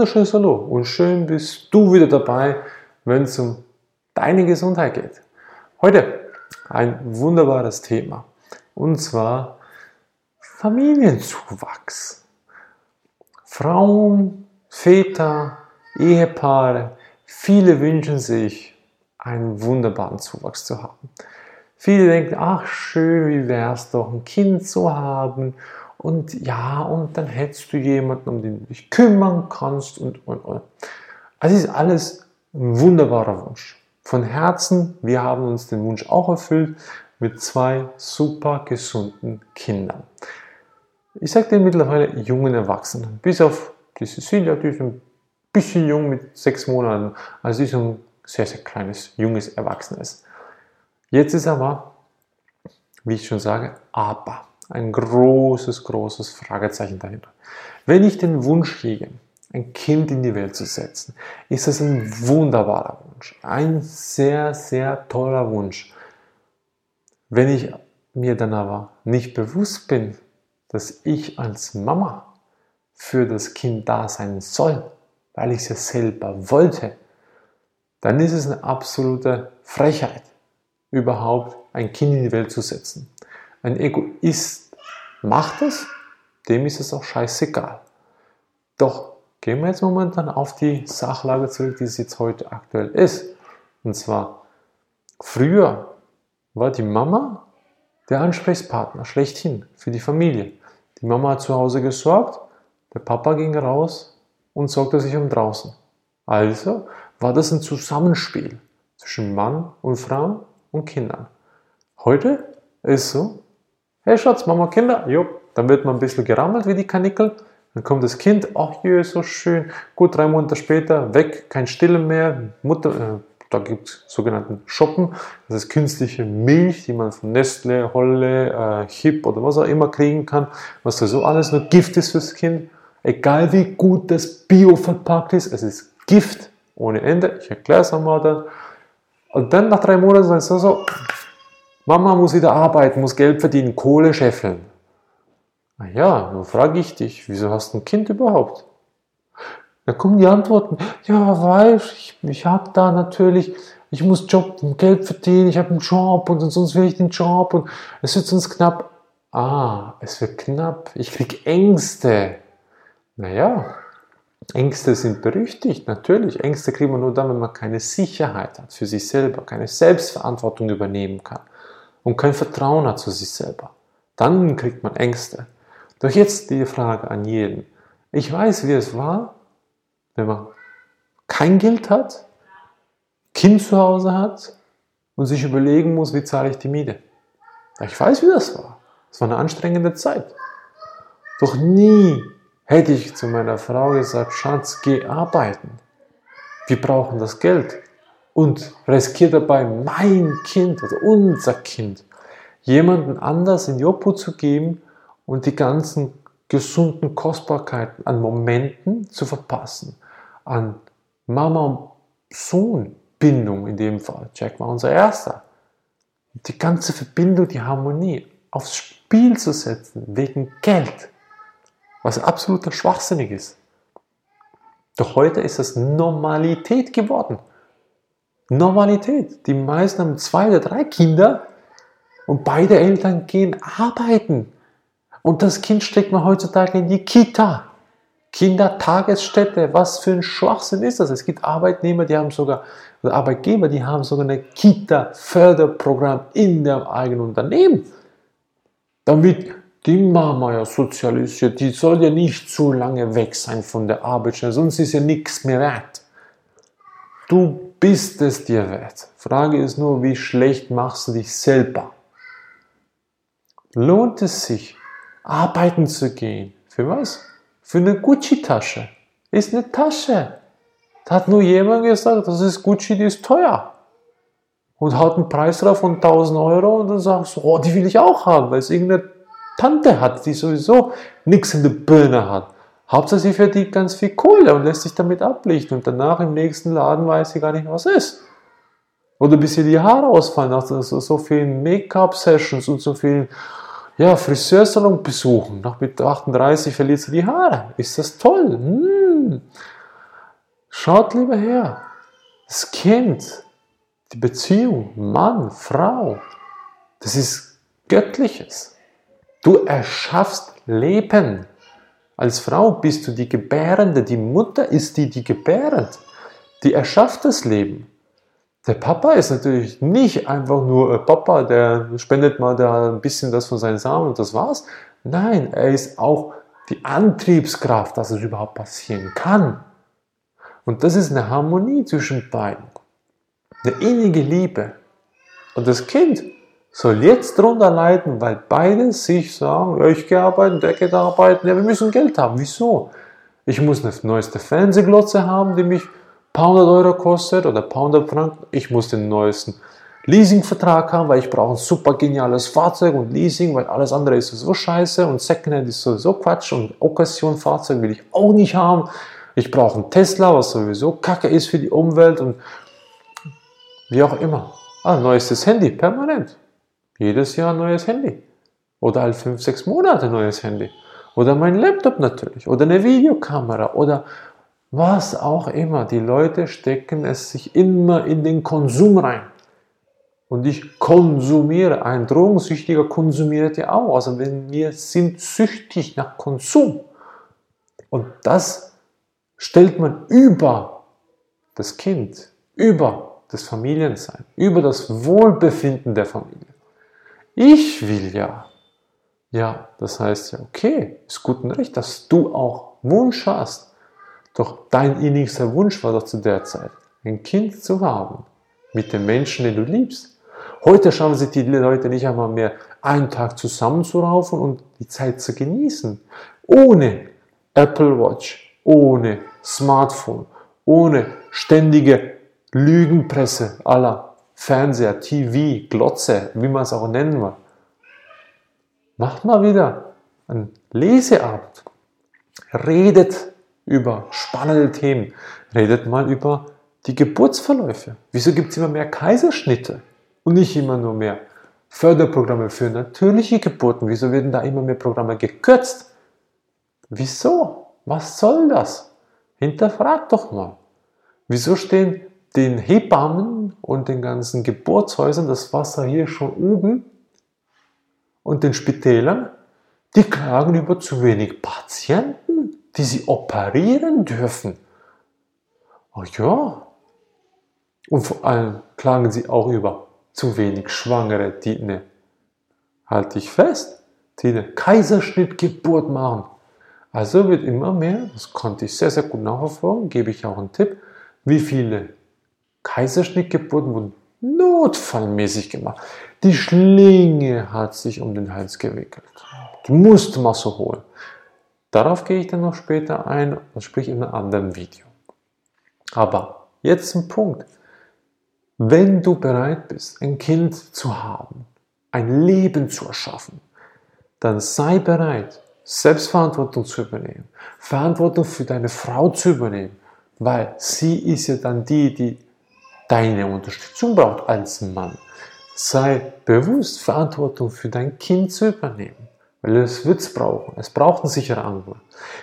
wunderschönes Hallo und schön bist du wieder dabei, wenn es um deine Gesundheit geht. Heute ein wunderbares Thema und zwar Familienzuwachs. Frauen, Väter, Ehepaare, viele wünschen sich einen wunderbaren Zuwachs zu haben. Viele denken, ach schön, wie wäre es doch, ein Kind zu haben und ja, und dann hättest du jemanden, um den du dich kümmern kannst und, und, und. Also ist alles ein wunderbarer Wunsch. Von Herzen, wir haben uns den Wunsch auch erfüllt mit zwei super gesunden Kindern. Ich sage den mittlerweile jungen Erwachsenen, bis auf die Cecilia, die ist ein bisschen jung mit sechs Monaten, also die ist ein sehr, sehr kleines, junges Erwachsenes. Jetzt ist aber, wie ich schon sage, aber ein großes, großes Fragezeichen dahinter. Wenn ich den Wunsch hege, ein Kind in die Welt zu setzen, ist das ein wunderbarer Wunsch, ein sehr, sehr toller Wunsch. Wenn ich mir dann aber nicht bewusst bin, dass ich als Mama für das Kind da sein soll, weil ich es ja selber wollte, dann ist es eine absolute Frechheit, überhaupt ein Kind in die Welt zu setzen. Ein Egoist macht es, dem ist es auch scheißegal. Doch gehen wir jetzt momentan auf die Sachlage zurück, die es jetzt heute aktuell ist. Und zwar, früher war die Mama der Ansprechpartner schlechthin für die Familie. Die Mama hat zu Hause gesorgt, der Papa ging raus und sorgte sich um draußen. Also war das ein Zusammenspiel zwischen Mann und Frau und Kindern. Heute ist so, Hey Schatz, Mama Kinder? Jo, dann wird man ein bisschen gerammelt wie die Kanickel. Dann kommt das Kind, ach jö, so schön. Gut, drei Monate später, weg, kein Stillen mehr. Mutter, äh, da gibt es sogenannten Shoppen. Das ist künstliche Milch, die man von Nestle, Holle, äh, Hip oder was auch immer kriegen kann. Was da so alles nur Gift ist fürs Kind. Egal wie gut das Bio verpackt ist, es ist Gift ohne Ende. Ich erkläre es einmal dann. Und dann nach drei Monaten sagst du so, Mama muss wieder arbeiten, muss Geld verdienen, Kohle scheffeln. Na ja, nun frage ich dich, wieso hast du ein Kind überhaupt? Da kommen die Antworten, ja, weißt ich, ich habe da natürlich, ich muss Job, Geld verdienen, ich habe einen Job und sonst will ich den Job und es wird sonst knapp. Ah, es wird knapp, ich krieg Ängste. Naja, Ängste sind berüchtigt, natürlich. Ängste kriegt man nur dann, wenn man keine Sicherheit hat für sich selber, keine Selbstverantwortung übernehmen kann und kein Vertrauen hat zu sich selber. Dann kriegt man Ängste. Doch jetzt die Frage an jeden. Ich weiß, wie es war, wenn man kein Geld hat, Kind zu Hause hat und sich überlegen muss, wie zahle ich die Miete. Ich weiß, wie das war. Es war eine anstrengende Zeit. Doch nie hätte ich zu meiner Frau gesagt, Schatz, geh arbeiten. Wir brauchen das Geld und riskiere dabei mein Kind oder unser Kind jemanden anders in Obhut zu geben und die ganzen gesunden Kostbarkeiten an Momenten zu verpassen, an Mama und Sohn Bindung in dem Fall. Jack war unser erster. Die ganze Verbindung, die Harmonie aufs Spiel zu setzen wegen Geld, was absoluter Schwachsinnig ist. Doch heute ist das Normalität geworden. Normalität. Die meisten haben zwei oder drei Kinder und beide Eltern gehen arbeiten. Und das Kind steckt man heutzutage in die Kita. Kindertagesstätte, was für ein Schwachsinn ist das? Es gibt Arbeitnehmer, die haben sogar, oder Arbeitgeber, die haben sogar ein Kita-Förderprogramm in dem eigenen Unternehmen. Damit die Mama ja sozialisiert, die soll ja nicht zu lange weg sein von der Arbeitsstelle, sonst ist ja nichts mehr wert. Du bist es dir wert. Frage ist nur, wie schlecht machst du dich selber? Lohnt es sich, arbeiten zu gehen? Für was? Für eine Gucci-Tasche. Ist eine Tasche. Da hat nur jemand gesagt, das ist Gucci, die ist teuer. Und hat einen Preis drauf von 1000 Euro und dann sagst du, oh, die will ich auch haben, weil es irgendeine Tante hat, die sowieso nichts in der Birne hat. Hauptsache sie verdient ganz viel Kohle und lässt sich damit ablichten und danach im nächsten Laden weiß sie gar nicht, was ist. Oder bis ihr die Haare ausfallen nach so, so vielen Make-up-Sessions und so vielen ja, Friseursalon besuchen. Nach mit 38 verliert sie die Haare. Ist das toll? Hm. Schaut lieber her. Das Kind, die Beziehung, Mann, Frau, das ist Göttliches. Du erschaffst Leben. Als Frau bist du die Gebärende, die Mutter ist die, die gebärt. Die erschafft das Leben. Der Papa ist natürlich nicht einfach nur ein Papa, der spendet mal da ein bisschen das von seinen Samen und das war's. Nein, er ist auch die Antriebskraft, dass es überhaupt passieren kann. Und das ist eine Harmonie zwischen beiden. Eine innige Liebe. Und das Kind soll jetzt darunter leiden, weil beide sich sagen, ja, ich gehe arbeiten, der geht arbeiten, ja, wir müssen Geld haben. Wieso? Ich muss eine neueste Fernsehglotze haben, die mich paar hundert Euro kostet oder paar hundert Franken. Ich muss den neuesten Leasingvertrag haben, weil ich brauche ein super geniales Fahrzeug und Leasing, weil alles andere ist so scheiße und Secondhand ist sowieso Quatsch und Occasion-Fahrzeug will ich auch nicht haben. Ich brauche einen Tesla, was sowieso Kacke ist für die Umwelt und wie auch immer. Ah, neuestes Handy, permanent. Jedes Jahr ein neues Handy. Oder halt fünf, sechs Monate ein neues Handy. Oder mein Laptop natürlich. Oder eine Videokamera. Oder was auch immer. Die Leute stecken es sich immer in den Konsum rein. Und ich konsumiere. Ein Drogensüchtiger konsumiert ja auch. Also wir sind süchtig nach Konsum. Und das stellt man über das Kind, über das Familiensein, über das Wohlbefinden der Familie. Ich will ja. Ja, das heißt ja, okay, ist gut und recht, dass du auch Wunsch hast. Doch dein innigster Wunsch war doch zu der Zeit, ein Kind zu haben mit dem Menschen, den du liebst. Heute schaffen sich die Leute nicht einmal mehr, einen Tag zusammenzuraufen und die Zeit zu genießen. Ohne Apple Watch, ohne Smartphone, ohne ständige Lügenpresse aller Fernseher, TV, Glotze, wie man es auch nennen will. Macht mal wieder einen Leseabend. Redet über spannende Themen. Redet mal über die Geburtsverläufe. Wieso gibt es immer mehr Kaiserschnitte und nicht immer nur mehr Förderprogramme für natürliche Geburten? Wieso werden da immer mehr Programme gekürzt? Wieso? Was soll das? Hinterfragt doch mal. Wieso stehen den Hebammen und den ganzen Geburtshäusern das Wasser hier schon oben und den Spitälern, die klagen über zu wenig Patienten, die sie operieren dürfen. Oh ja. Und vor allem klagen sie auch über zu wenig Schwangere, die eine, halte ich fest, die eine Kaiserschnittgeburt machen. Also wird immer mehr, das konnte ich sehr, sehr gut nachverfolgen, gebe ich auch einen Tipp, wie viele Kaiserschnittgeburten wurden notfallmäßig gemacht. Die Schlinge hat sich um den Hals gewickelt. Die musste man so holen. Darauf gehe ich dann noch später ein, sprich in einem anderen Video. Aber jetzt ein Punkt. Wenn du bereit bist, ein Kind zu haben, ein Leben zu erschaffen, dann sei bereit, Selbstverantwortung zu übernehmen, Verantwortung für deine Frau zu übernehmen, weil sie ist ja dann die, die deine Unterstützung braucht als Mann. Sei bewusst, Verantwortung für dein Kind zu übernehmen, weil es wird es brauchen. Es braucht einen sicheren Anker.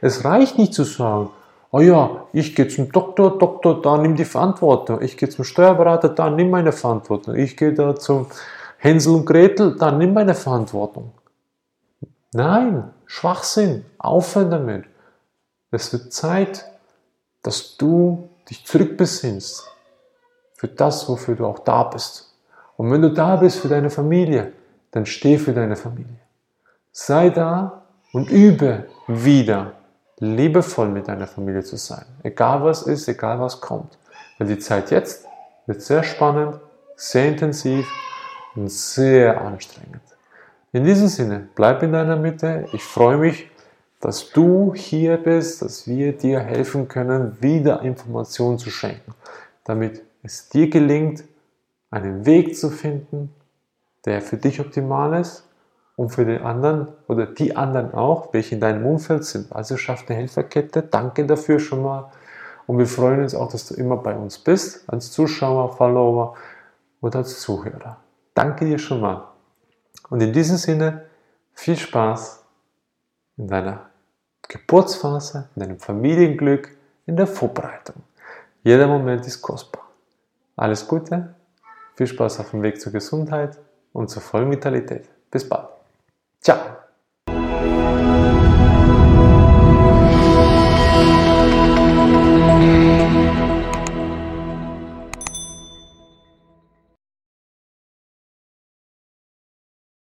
Es reicht nicht zu sagen, oh ja, ich gehe zum Doktor, Doktor, da nimm die Verantwortung. Ich gehe zum Steuerberater, da nimm meine Verantwortung. Ich gehe da zum Hänsel und Gretel, da nimm meine Verantwortung. Nein, Schwachsinn, aufhören damit. Es wird Zeit, dass du dich zurückbesinnst für das, wofür du auch da bist. Und wenn du da bist für deine Familie, dann steh für deine Familie. Sei da und übe wieder liebevoll mit deiner Familie zu sein. Egal was ist, egal was kommt. Weil die Zeit jetzt wird sehr spannend, sehr intensiv und sehr anstrengend. In diesem Sinne, bleib in deiner Mitte. Ich freue mich, dass du hier bist, dass wir dir helfen können, wieder Informationen zu schenken, damit es dir gelingt, einen Weg zu finden, der für dich optimal ist und für den anderen oder die anderen auch, welche in deinem Umfeld sind. Also schaff eine Helferkette. Danke dafür schon mal. Und wir freuen uns auch, dass du immer bei uns bist, als Zuschauer, Follower oder als Zuhörer. Danke dir schon mal. Und in diesem Sinne, viel Spaß in deiner Geburtsphase, in deinem Familienglück, in der Vorbereitung. Jeder Moment ist kostbar. Alles Gute, viel Spaß auf dem Weg zur Gesundheit und zur vollen Vitalität. Bis bald. Ciao.